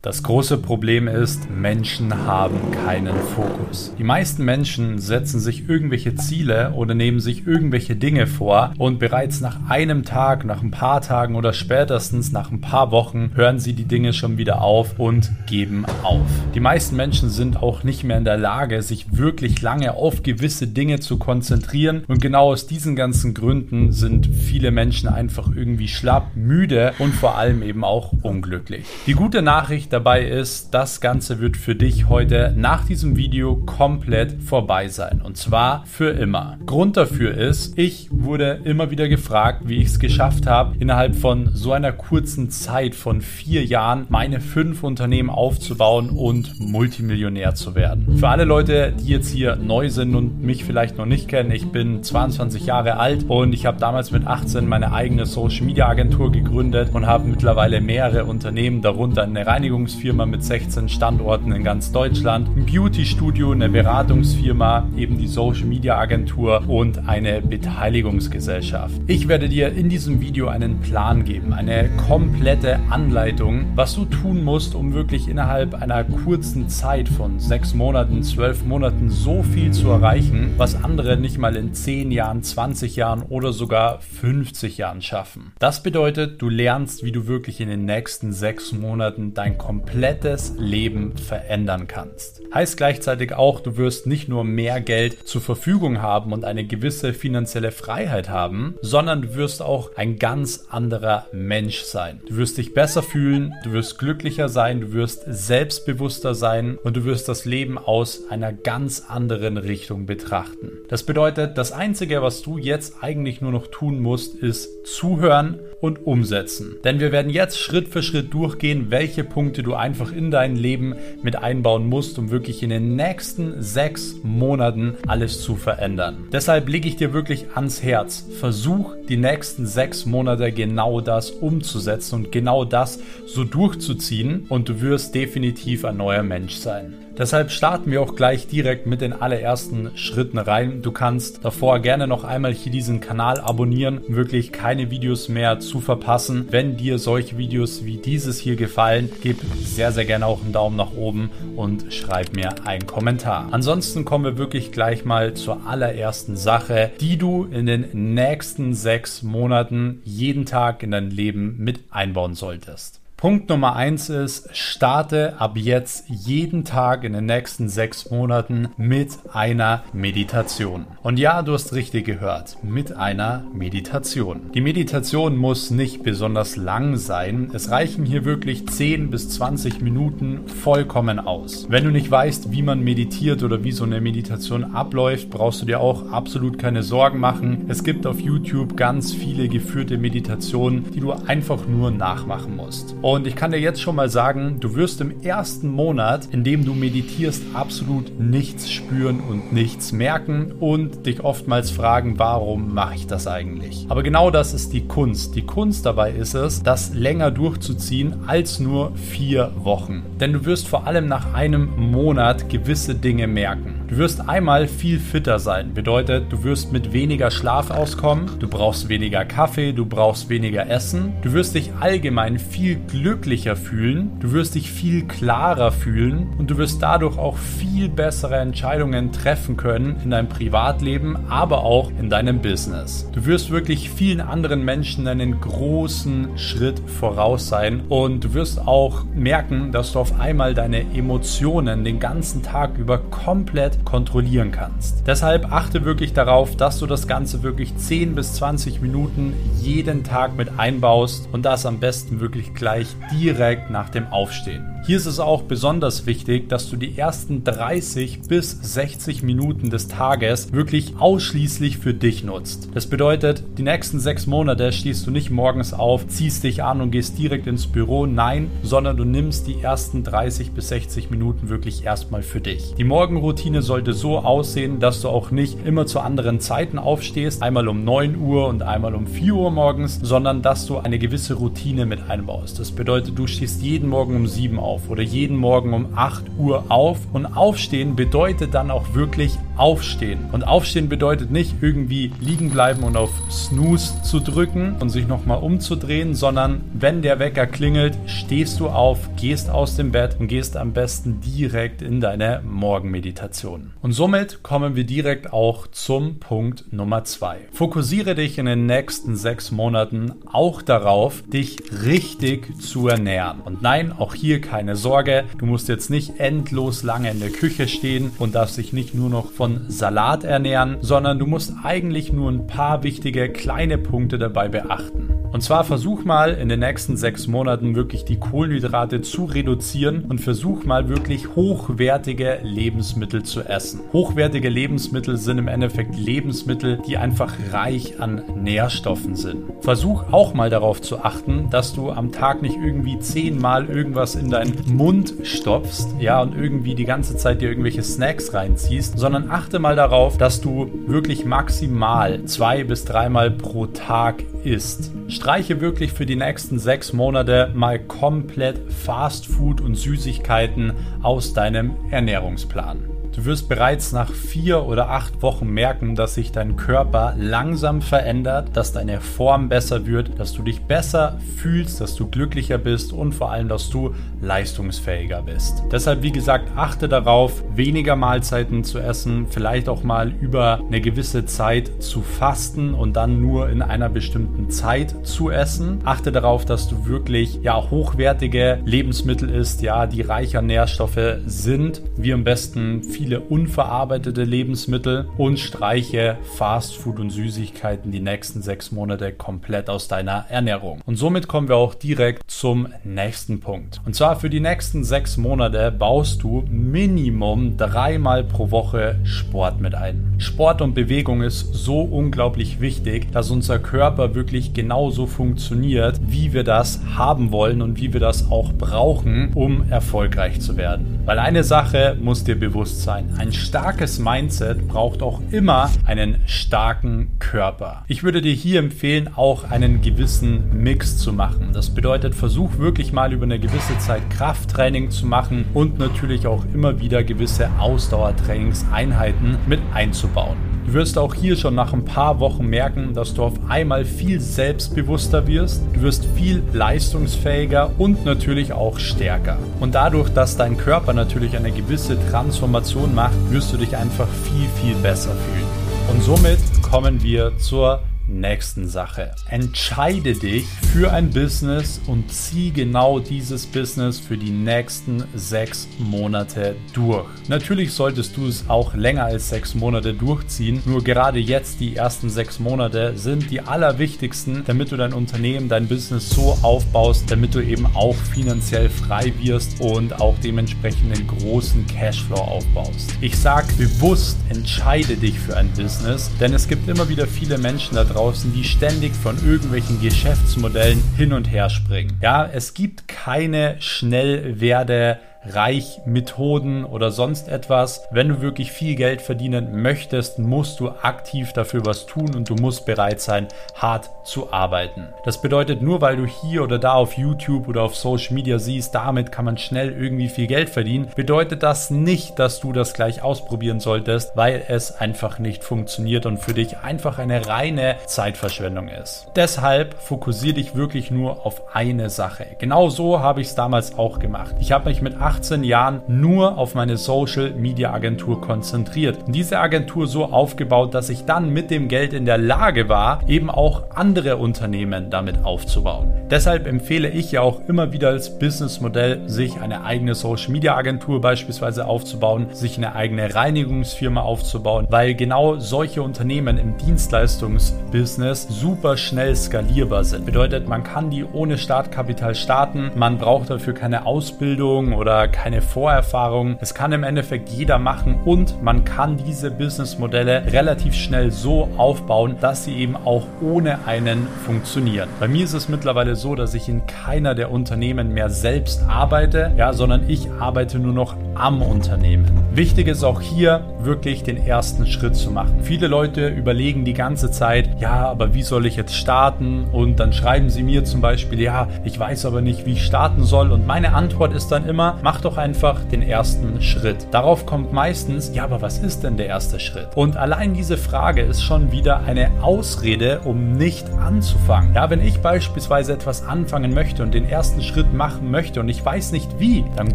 Das große Problem ist, Menschen haben keinen Fokus. Die meisten Menschen setzen sich irgendwelche Ziele oder nehmen sich irgendwelche Dinge vor und bereits nach einem Tag, nach ein paar Tagen oder spätestens nach ein paar Wochen hören sie die Dinge schon wieder auf und geben auf. Die meisten Menschen sind auch nicht mehr in der Lage, sich wirklich lange auf gewisse Dinge zu konzentrieren und genau aus diesen ganzen Gründen sind viele Menschen einfach irgendwie schlapp, müde und vor allem eben auch unglücklich. Die gute Nachricht dabei ist, das Ganze wird für dich heute nach diesem Video komplett vorbei sein. Und zwar für immer. Grund dafür ist, ich wurde immer wieder gefragt, wie ich es geschafft habe, innerhalb von so einer kurzen Zeit von vier Jahren meine fünf Unternehmen aufzubauen und Multimillionär zu werden. Für alle Leute, die jetzt hier neu sind und mich vielleicht noch nicht kennen, ich bin 22 Jahre alt und ich habe damals mit 18 meine eigene Social Media Agentur gegründet und habe mittlerweile mehrere Unternehmen, darunter eine Reinigung Reinigungsfirma mit 16 Standorten in ganz Deutschland, ein Beauty-Studio, eine Beratungsfirma, eben die Social-Media-Agentur und eine Beteiligungsgesellschaft. Ich werde dir in diesem Video einen Plan geben, eine komplette Anleitung, was du tun musst, um wirklich innerhalb einer kurzen Zeit von sechs Monaten, zwölf Monaten so viel zu erreichen, was andere nicht mal in 10 Jahren, 20 Jahren oder sogar 50 Jahren schaffen. Das bedeutet, du lernst, wie du wirklich in den nächsten sechs Monaten dein komplettes Leben verändern kannst. Heißt gleichzeitig auch, du wirst nicht nur mehr Geld zur Verfügung haben und eine gewisse finanzielle Freiheit haben, sondern du wirst auch ein ganz anderer Mensch sein. Du wirst dich besser fühlen, du wirst glücklicher sein, du wirst selbstbewusster sein und du wirst das Leben aus einer ganz anderen Richtung betrachten. Das bedeutet, das Einzige, was du jetzt eigentlich nur noch tun musst, ist zuhören und umsetzen. Denn wir werden jetzt Schritt für Schritt durchgehen, welche Punkte du einfach in dein Leben mit einbauen musst, um wirklich in den nächsten sechs Monaten alles zu verändern. Deshalb lege ich dir wirklich ans Herz. Versuch die nächsten sechs Monate genau das umzusetzen und genau das so durchzuziehen und du wirst definitiv ein neuer Mensch sein. Deshalb starten wir auch gleich direkt mit den allerersten Schritten rein. Du kannst davor gerne noch einmal hier diesen Kanal abonnieren, um wirklich keine Videos mehr zu verpassen. Wenn dir solche Videos wie dieses hier gefallen, gib sehr, sehr gerne auch einen Daumen nach oben und schreib mir einen Kommentar. Ansonsten kommen wir wirklich gleich mal zur allerersten Sache, die du in den nächsten sechs Monaten jeden Tag in dein Leben mit einbauen solltest. Punkt Nummer eins ist, starte ab jetzt jeden Tag in den nächsten sechs Monaten mit einer Meditation. Und ja, du hast richtig gehört, mit einer Meditation. Die Meditation muss nicht besonders lang sein. Es reichen hier wirklich 10 bis 20 Minuten vollkommen aus. Wenn du nicht weißt, wie man meditiert oder wie so eine Meditation abläuft, brauchst du dir auch absolut keine Sorgen machen. Es gibt auf YouTube ganz viele geführte Meditationen, die du einfach nur nachmachen musst. Und ich kann dir jetzt schon mal sagen, du wirst im ersten Monat, in dem du meditierst, absolut nichts spüren und nichts merken und dich oftmals fragen, warum mache ich das eigentlich? Aber genau das ist die Kunst. Die Kunst dabei ist es, das länger durchzuziehen als nur vier Wochen. Denn du wirst vor allem nach einem Monat gewisse Dinge merken. Du wirst einmal viel fitter sein. Bedeutet, du wirst mit weniger Schlaf auskommen, du brauchst weniger Kaffee, du brauchst weniger Essen, du wirst dich allgemein viel glücklicher fühlen, du wirst dich viel klarer fühlen und du wirst dadurch auch viel bessere Entscheidungen treffen können in deinem Privatleben, aber auch in deinem Business. Du wirst wirklich vielen anderen Menschen einen großen Schritt voraus sein und du wirst auch merken, dass du auf einmal deine Emotionen den ganzen Tag über komplett kontrollieren kannst. Deshalb achte wirklich darauf, dass du das Ganze wirklich 10 bis 20 Minuten jeden Tag mit einbaust und das am besten wirklich gleich direkt nach dem Aufstehen. Hier ist es auch besonders wichtig, dass du die ersten 30 bis 60 Minuten des Tages wirklich ausschließlich für dich nutzt. Das bedeutet, die nächsten sechs Monate stehst du nicht morgens auf, ziehst dich an und gehst direkt ins Büro. Nein, sondern du nimmst die ersten 30 bis 60 Minuten wirklich erstmal für dich. Die Morgenroutine sollte so aussehen, dass du auch nicht immer zu anderen Zeiten aufstehst, einmal um 9 Uhr und einmal um 4 Uhr morgens, sondern dass du eine gewisse Routine mit einbaust. Das bedeutet, du stehst jeden Morgen um 7 auf oder jeden Morgen um 8 Uhr auf und aufstehen bedeutet dann auch wirklich aufstehen. Und aufstehen bedeutet nicht irgendwie liegen bleiben und auf Snooze zu drücken und sich nochmal umzudrehen, sondern wenn der Wecker klingelt, stehst du auf, gehst aus dem Bett und gehst am besten direkt in deine Morgenmeditation. Und somit kommen wir direkt auch zum Punkt Nummer zwei. Fokussiere dich in den nächsten sechs Monaten auch darauf, dich richtig zu ernähren. Und nein, auch hier keine Sorge, du musst jetzt nicht endlos lange in der Küche stehen und darfst dich nicht nur noch von Salat ernähren, sondern du musst eigentlich nur ein paar wichtige kleine Punkte dabei beachten. Und zwar versuch mal in den nächsten sechs Monaten wirklich die Kohlenhydrate zu reduzieren und versuch mal wirklich hochwertige Lebensmittel zu essen. Hochwertige Lebensmittel sind im Endeffekt Lebensmittel, die einfach reich an Nährstoffen sind. Versuch auch mal darauf zu achten, dass du am Tag nicht irgendwie zehnmal irgendwas in deinen Mund stopfst, ja, und irgendwie die ganze Zeit dir irgendwelche Snacks reinziehst, sondern achte mal darauf, dass du wirklich maximal zwei bis dreimal pro Tag isst. Streiche wirklich für die nächsten sechs Monate mal komplett Fast Food und Süßigkeiten aus deinem Ernährungsplan. Du wirst bereits nach vier oder acht Wochen merken, dass sich dein Körper langsam verändert, dass deine Form besser wird, dass du dich besser fühlst, dass du glücklicher bist und vor allem, dass du leistungsfähiger bist. Deshalb, wie gesagt, achte darauf, weniger Mahlzeiten zu essen, vielleicht auch mal über eine gewisse Zeit zu fasten und dann nur in einer bestimmten Zeit zu essen. Achte darauf, dass du wirklich ja hochwertige Lebensmittel isst, ja, die reicher Nährstoffe sind, wie am besten viel viele unverarbeitete Lebensmittel und streiche Fastfood und Süßigkeiten die nächsten sechs Monate komplett aus deiner Ernährung. Und somit kommen wir auch direkt zum nächsten Punkt. Und zwar für die nächsten sechs Monate baust du Minimum dreimal pro Woche Sport mit ein. Sport und Bewegung ist so unglaublich wichtig, dass unser Körper wirklich genauso funktioniert, wie wir das haben wollen und wie wir das auch brauchen, um erfolgreich zu werden. Weil eine Sache muss dir bewusst sein sein. Ein starkes Mindset braucht auch immer einen starken Körper. Ich würde dir hier empfehlen, auch einen gewissen Mix zu machen. Das bedeutet, versuch wirklich mal über eine gewisse Zeit Krafttraining zu machen und natürlich auch immer wieder gewisse Ausdauertrainingseinheiten mit einzubauen. Du wirst auch hier schon nach ein paar Wochen merken, dass du auf einmal viel selbstbewusster wirst, du wirst viel leistungsfähiger und natürlich auch stärker. Und dadurch, dass dein Körper natürlich eine gewisse Transformation macht, wirst du dich einfach viel, viel besser fühlen. Und somit kommen wir zur nächsten Sache. Entscheide dich für ein Business und zieh genau dieses Business für die nächsten sechs Monate durch. Natürlich solltest du es auch länger als sechs Monate durchziehen, nur gerade jetzt die ersten sechs Monate sind die allerwichtigsten, damit du dein Unternehmen, dein Business so aufbaust, damit du eben auch finanziell frei wirst und auch dementsprechend einen großen Cashflow aufbaust. Ich sage bewusst, entscheide dich für ein Business, denn es gibt immer wieder viele Menschen da draußen, draußen, die ständig von irgendwelchen Geschäftsmodellen hin und her springen. Ja, es gibt keine schnell werde Reichmethoden oder sonst etwas. Wenn du wirklich viel Geld verdienen möchtest, musst du aktiv dafür was tun und du musst bereit sein, hart zu arbeiten. Das bedeutet, nur weil du hier oder da auf YouTube oder auf Social Media siehst, damit kann man schnell irgendwie viel Geld verdienen, bedeutet das nicht, dass du das gleich ausprobieren solltest, weil es einfach nicht funktioniert und für dich einfach eine reine Zeitverschwendung ist. Deshalb fokussiere dich wirklich nur auf eine Sache. Genau so habe ich es damals auch gemacht. Ich habe mich mit 18 Jahren nur auf meine Social Media Agentur konzentriert. Diese Agentur so aufgebaut, dass ich dann mit dem Geld in der Lage war, eben auch andere Unternehmen damit aufzubauen. Deshalb empfehle ich ja auch immer wieder als Businessmodell, sich eine eigene Social Media Agentur beispielsweise aufzubauen, sich eine eigene Reinigungsfirma aufzubauen, weil genau solche Unternehmen im Dienstleistungsbusiness super schnell skalierbar sind. Bedeutet, man kann die ohne Startkapital starten, man braucht dafür keine Ausbildung oder keine Vorerfahrung. Es kann im Endeffekt jeder machen und man kann diese Businessmodelle relativ schnell so aufbauen, dass sie eben auch ohne einen funktionieren. Bei mir ist es mittlerweile so, dass ich in keiner der Unternehmen mehr selbst arbeite, ja, sondern ich arbeite nur noch am Unternehmen. Wichtig ist auch hier wirklich den ersten Schritt zu machen. Viele Leute überlegen die ganze Zeit, ja, aber wie soll ich jetzt starten? Und dann schreiben sie mir zum Beispiel, ja, ich weiß aber nicht, wie ich starten soll. Und meine Antwort ist dann immer, Mach doch einfach den ersten Schritt. Darauf kommt meistens, ja, aber was ist denn der erste Schritt? Und allein diese Frage ist schon wieder eine Ausrede, um nicht anzufangen. Ja, wenn ich beispielsweise etwas anfangen möchte und den ersten Schritt machen möchte und ich weiß nicht wie, dann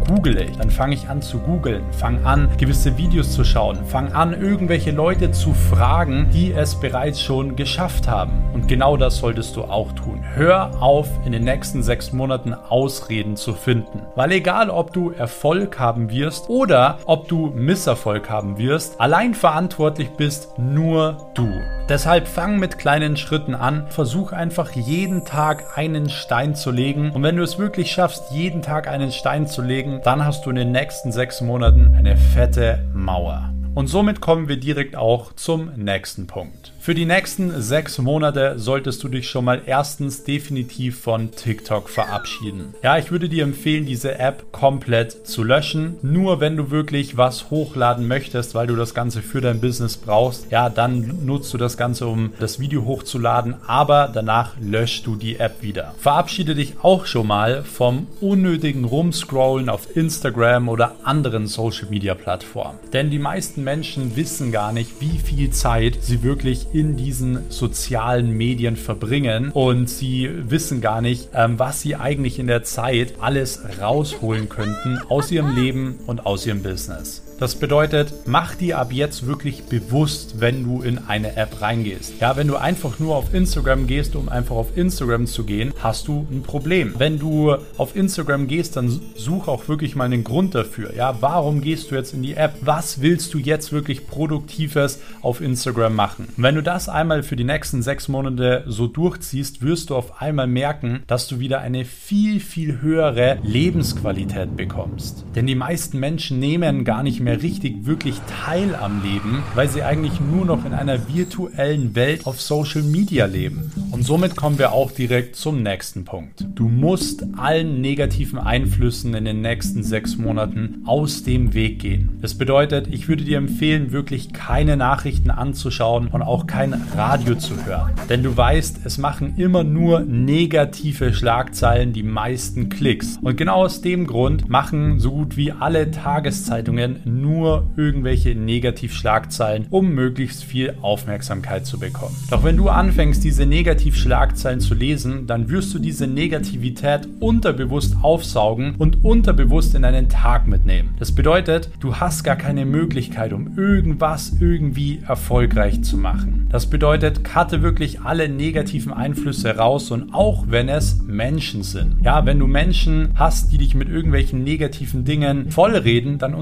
google ich. Dann fange ich an zu googeln, fange an, gewisse Videos zu schauen, fange an, irgendwelche Leute zu fragen, die es bereits schon geschafft haben. Und genau das solltest du auch tun. Hör auf, in den nächsten sechs Monaten Ausreden zu finden. Weil egal, ob du Erfolg haben wirst oder ob du Misserfolg haben wirst, allein verantwortlich bist nur du. Deshalb fang mit kleinen Schritten an, versuch einfach jeden Tag einen Stein zu legen und wenn du es wirklich schaffst, jeden Tag einen Stein zu legen, dann hast du in den nächsten sechs Monaten eine fette Mauer. Und somit kommen wir direkt auch zum nächsten Punkt. Für die nächsten sechs Monate solltest du dich schon mal erstens definitiv von TikTok verabschieden. Ja, ich würde dir empfehlen, diese App komplett zu löschen. Nur wenn du wirklich was hochladen möchtest, weil du das Ganze für dein Business brauchst, ja, dann nutzt du das Ganze, um das Video hochzuladen, aber danach löschst du die App wieder. Verabschiede dich auch schon mal vom unnötigen Rumscrollen auf Instagram oder anderen Social Media Plattformen. Denn die meisten Menschen wissen gar nicht, wie viel Zeit sie wirklich in diesen sozialen Medien verbringen und sie wissen gar nicht, ähm, was sie eigentlich in der Zeit alles rausholen könnten aus ihrem Leben und aus ihrem Business. Das bedeutet, mach dir ab jetzt wirklich bewusst, wenn du in eine App reingehst. Ja, wenn du einfach nur auf Instagram gehst, um einfach auf Instagram zu gehen, hast du ein Problem. Wenn du auf Instagram gehst, dann such auch wirklich mal einen Grund dafür. Ja, warum gehst du jetzt in die App? Was willst du jetzt wirklich Produktives auf Instagram machen? Wenn du das einmal für die nächsten sechs Monate so durchziehst, wirst du auf einmal merken, dass du wieder eine viel, viel höhere Lebensqualität bekommst. Denn die meisten Menschen nehmen gar nicht mehr richtig wirklich teil am Leben, weil sie eigentlich nur noch in einer virtuellen Welt auf Social Media leben. Und somit kommen wir auch direkt zum nächsten Punkt. Du musst allen negativen Einflüssen in den nächsten sechs Monaten aus dem Weg gehen. Das bedeutet, ich würde dir empfehlen, wirklich keine Nachrichten anzuschauen und auch kein Radio zu hören. Denn du weißt, es machen immer nur negative Schlagzeilen die meisten Klicks. Und genau aus dem Grund machen so gut wie alle Tageszeitungen nur irgendwelche Negativschlagzeilen, um möglichst viel Aufmerksamkeit zu bekommen. Doch wenn du anfängst, diese Negativschlagzeilen zu lesen, dann wirst du diese Negativität unterbewusst aufsaugen und unterbewusst in deinen Tag mitnehmen. Das bedeutet, du hast gar keine Möglichkeit, um irgendwas irgendwie erfolgreich zu machen. Das bedeutet, cutte wirklich alle negativen Einflüsse raus und auch wenn es Menschen sind. Ja, wenn du Menschen hast, die dich mit irgendwelchen negativen Dingen vollreden, dann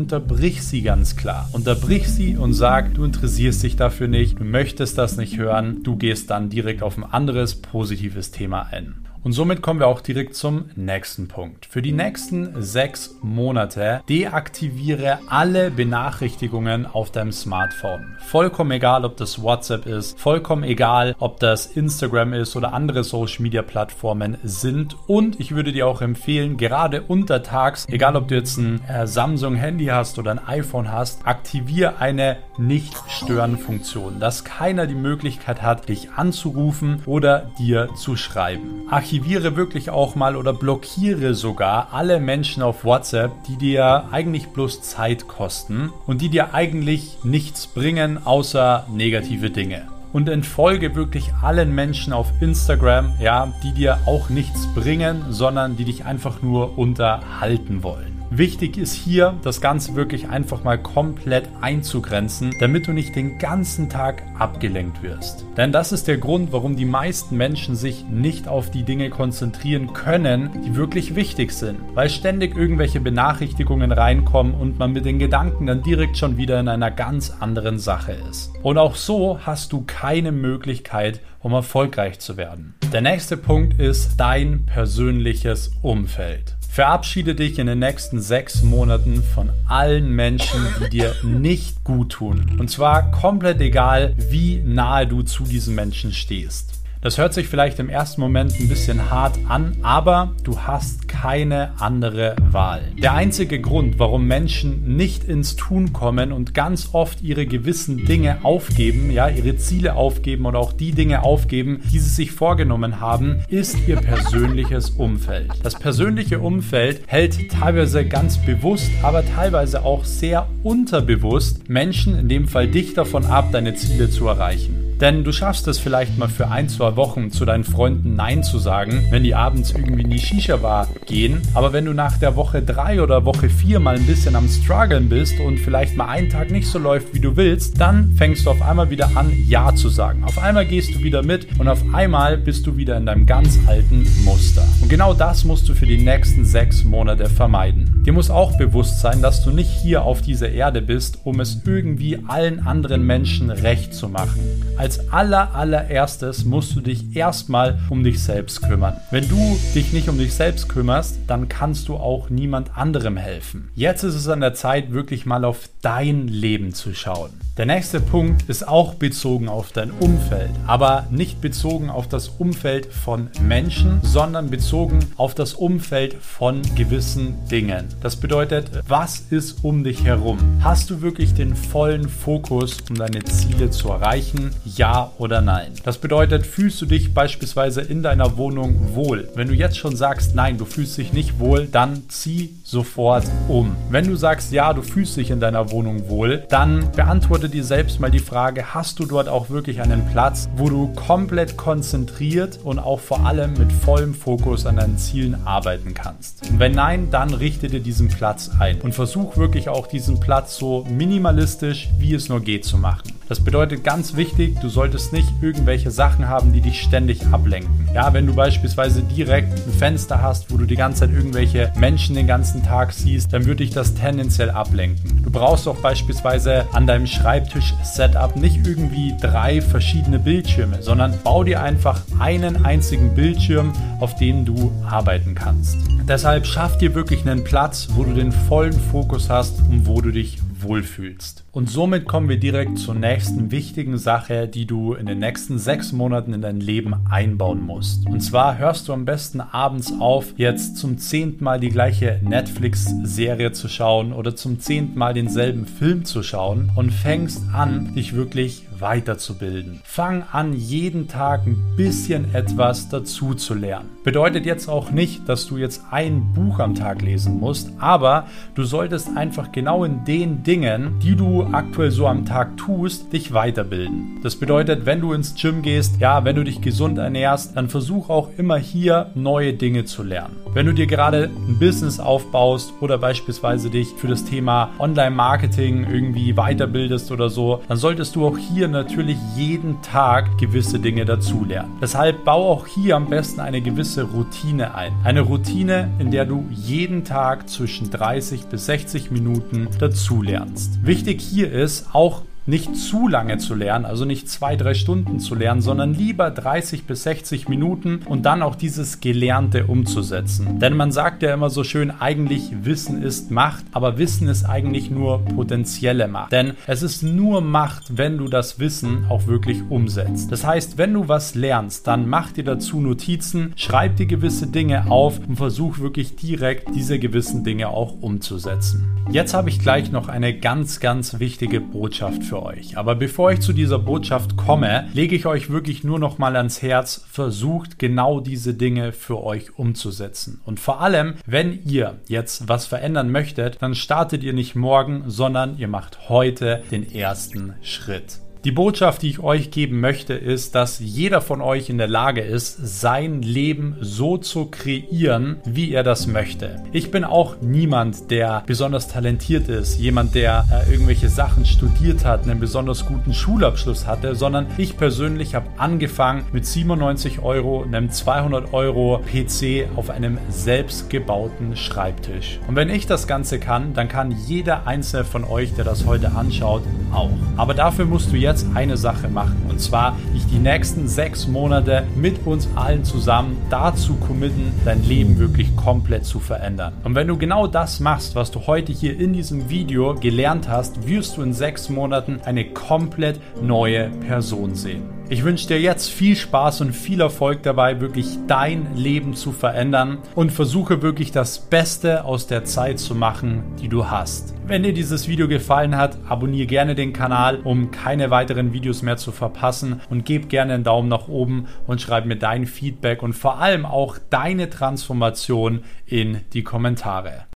sie ganz klar. Unterbrich sie und sag, du interessierst dich dafür nicht, du möchtest das nicht hören, du gehst dann direkt auf ein anderes positives Thema ein. Und somit kommen wir auch direkt zum nächsten Punkt. Für die nächsten sechs Monate deaktiviere alle Benachrichtigungen auf deinem Smartphone. Vollkommen egal, ob das WhatsApp ist, vollkommen egal, ob das Instagram ist oder andere Social Media Plattformen sind. Und ich würde dir auch empfehlen, gerade untertags, egal ob du jetzt ein äh, Samsung Handy hast oder ein iPhone hast, aktiviere eine Nicht-Stören-Funktion, dass keiner die Möglichkeit hat, dich anzurufen oder dir zu schreiben. Archiv archiviere wirklich auch mal oder blockiere sogar alle Menschen auf WhatsApp, die dir eigentlich bloß Zeit kosten und die dir eigentlich nichts bringen, außer negative Dinge und entfolge wirklich allen Menschen auf Instagram, ja, die dir auch nichts bringen, sondern die dich einfach nur unterhalten wollen. Wichtig ist hier, das Ganze wirklich einfach mal komplett einzugrenzen, damit du nicht den ganzen Tag abgelenkt wirst. Denn das ist der Grund, warum die meisten Menschen sich nicht auf die Dinge konzentrieren können, die wirklich wichtig sind. Weil ständig irgendwelche Benachrichtigungen reinkommen und man mit den Gedanken dann direkt schon wieder in einer ganz anderen Sache ist. Und auch so hast du keine Möglichkeit, um erfolgreich zu werden. Der nächste Punkt ist dein persönliches Umfeld. Verabschiede dich in den nächsten sechs Monaten von allen Menschen, die dir nicht gut tun. Und zwar komplett egal, wie nahe du zu diesen Menschen stehst. Das hört sich vielleicht im ersten Moment ein bisschen hart an, aber du hast keine andere Wahl. Der einzige Grund, warum Menschen nicht ins Tun kommen und ganz oft ihre gewissen Dinge aufgeben, ja, ihre Ziele aufgeben oder auch die Dinge aufgeben, die sie sich vorgenommen haben, ist ihr persönliches Umfeld. Das persönliche Umfeld hält teilweise ganz bewusst, aber teilweise auch sehr unterbewusst Menschen, in dem Fall dich davon ab, deine Ziele zu erreichen. Denn du schaffst es vielleicht mal für ein, zwei Wochen zu deinen Freunden Nein zu sagen, wenn die abends irgendwie in die Shisha-Bar gehen. Aber wenn du nach der Woche drei oder Woche vier mal ein bisschen am struggeln bist und vielleicht mal einen Tag nicht so läuft, wie du willst, dann fängst du auf einmal wieder an, Ja zu sagen. Auf einmal gehst du wieder mit und auf einmal bist du wieder in deinem ganz alten Muster. Und genau das musst du für die nächsten sechs Monate vermeiden. Dir muss auch bewusst sein, dass du nicht hier auf dieser Erde bist, um es irgendwie allen anderen Menschen recht zu machen. Als aller allererstes musst du dich erstmal um dich selbst kümmern. Wenn du dich nicht um dich selbst kümmerst, dann kannst du auch niemand anderem helfen. Jetzt ist es an der Zeit, wirklich mal auf dein Leben zu schauen. Der nächste Punkt ist auch bezogen auf dein Umfeld, aber nicht bezogen auf das Umfeld von Menschen, sondern bezogen auf das Umfeld von gewissen Dingen. Das bedeutet, was ist um dich herum? Hast du wirklich den vollen Fokus, um deine Ziele zu erreichen? Ja oder nein? Das bedeutet, fühlst du dich beispielsweise in deiner Wohnung wohl? Wenn du jetzt schon sagst, nein, du fühlst dich nicht wohl, dann zieh sofort um. Wenn du sagst, ja, du fühlst dich in deiner Wohnung wohl, dann beantworte beantworte dir selbst mal die Frage, hast du dort auch wirklich einen Platz, wo du komplett konzentriert und auch vor allem mit vollem Fokus an deinen Zielen arbeiten kannst? Und wenn nein, dann richte dir diesen Platz ein und versuch wirklich auch diesen Platz so minimalistisch, wie es nur geht zu machen. Das bedeutet ganz wichtig, du solltest nicht irgendwelche Sachen haben, die dich ständig ablenken. Ja, wenn du beispielsweise direkt ein Fenster hast, wo du die ganze Zeit irgendwelche Menschen den ganzen Tag siehst, dann würde dich das tendenziell ablenken. Du brauchst auch beispielsweise an deinem Schreibtisch-Setup nicht irgendwie drei verschiedene Bildschirme, sondern bau dir einfach einen einzigen Bildschirm, auf dem du arbeiten kannst. Deshalb schaff dir wirklich einen Platz, wo du den vollen Fokus hast und wo du dich wohlfühlst. Und somit kommen wir direkt zur nächsten wichtigen Sache, die du in den nächsten sechs Monaten in dein Leben einbauen musst. Und zwar hörst du am besten abends auf, jetzt zum zehnten Mal die gleiche Netflix-Serie zu schauen oder zum zehnten Mal denselben Film zu schauen und fängst an, dich wirklich weiterzubilden. Fang an, jeden Tag ein bisschen etwas dazu zu lernen. Bedeutet jetzt auch nicht, dass du jetzt ein Buch am Tag lesen musst, aber du solltest einfach genau in den Dingen, die du aktuell so am Tag tust, dich weiterbilden. Das bedeutet, wenn du ins Gym gehst, ja, wenn du dich gesund ernährst, dann versuch auch immer hier neue Dinge zu lernen. Wenn du dir gerade ein Business aufbaust oder beispielsweise dich für das Thema Online-Marketing irgendwie weiterbildest oder so, dann solltest du auch hier natürlich jeden Tag gewisse Dinge dazulernen. Deshalb bau auch hier am besten eine gewisse Routine ein. Eine Routine, in der du jeden Tag zwischen 30 bis 60 Minuten dazulernst. Wichtig hier ist auch nicht zu lange zu lernen, also nicht zwei, drei Stunden zu lernen, sondern lieber 30 bis 60 Minuten und dann auch dieses Gelernte umzusetzen. Denn man sagt ja immer so schön, eigentlich Wissen ist Macht, aber Wissen ist eigentlich nur potenzielle Macht. Denn es ist nur Macht, wenn du das Wissen auch wirklich umsetzt. Das heißt, wenn du was lernst, dann mach dir dazu Notizen, schreib dir gewisse Dinge auf und versuch wirklich direkt diese gewissen Dinge auch umzusetzen. Jetzt habe ich gleich noch eine ganz, ganz wichtige Botschaft für für euch. Aber bevor ich zu dieser Botschaft komme, lege ich euch wirklich nur noch mal ans Herz, versucht genau diese Dinge für euch umzusetzen. Und vor allem, wenn ihr jetzt was verändern möchtet, dann startet ihr nicht morgen, sondern ihr macht heute den ersten Schritt. Die Botschaft, die ich euch geben möchte, ist, dass jeder von euch in der Lage ist, sein Leben so zu kreieren, wie er das möchte. Ich bin auch niemand, der besonders talentiert ist, jemand, der äh, irgendwelche Sachen studiert hat, einen besonders guten Schulabschluss hatte, sondern ich persönlich habe angefangen mit 97 Euro, einem 200 Euro PC auf einem selbstgebauten Schreibtisch. Und wenn ich das Ganze kann, dann kann jeder einzelne von euch, der das heute anschaut, auch. Aber dafür musst du jetzt jetzt eine Sache machen. Und zwar dich die nächsten sechs Monate mit uns allen zusammen dazu committen, dein Leben wirklich komplett zu verändern. Und wenn du genau das machst, was du heute hier in diesem Video gelernt hast, wirst du in sechs Monaten eine komplett neue Person sehen. Ich wünsche dir jetzt viel Spaß und viel Erfolg dabei, wirklich dein Leben zu verändern und versuche wirklich das Beste aus der Zeit zu machen, die du hast. Wenn dir dieses Video gefallen hat, abonniere gerne den Kanal, um keine weiteren Videos mehr zu verpassen und gib gerne einen Daumen nach oben und schreib mir dein Feedback und vor allem auch deine Transformation in die Kommentare.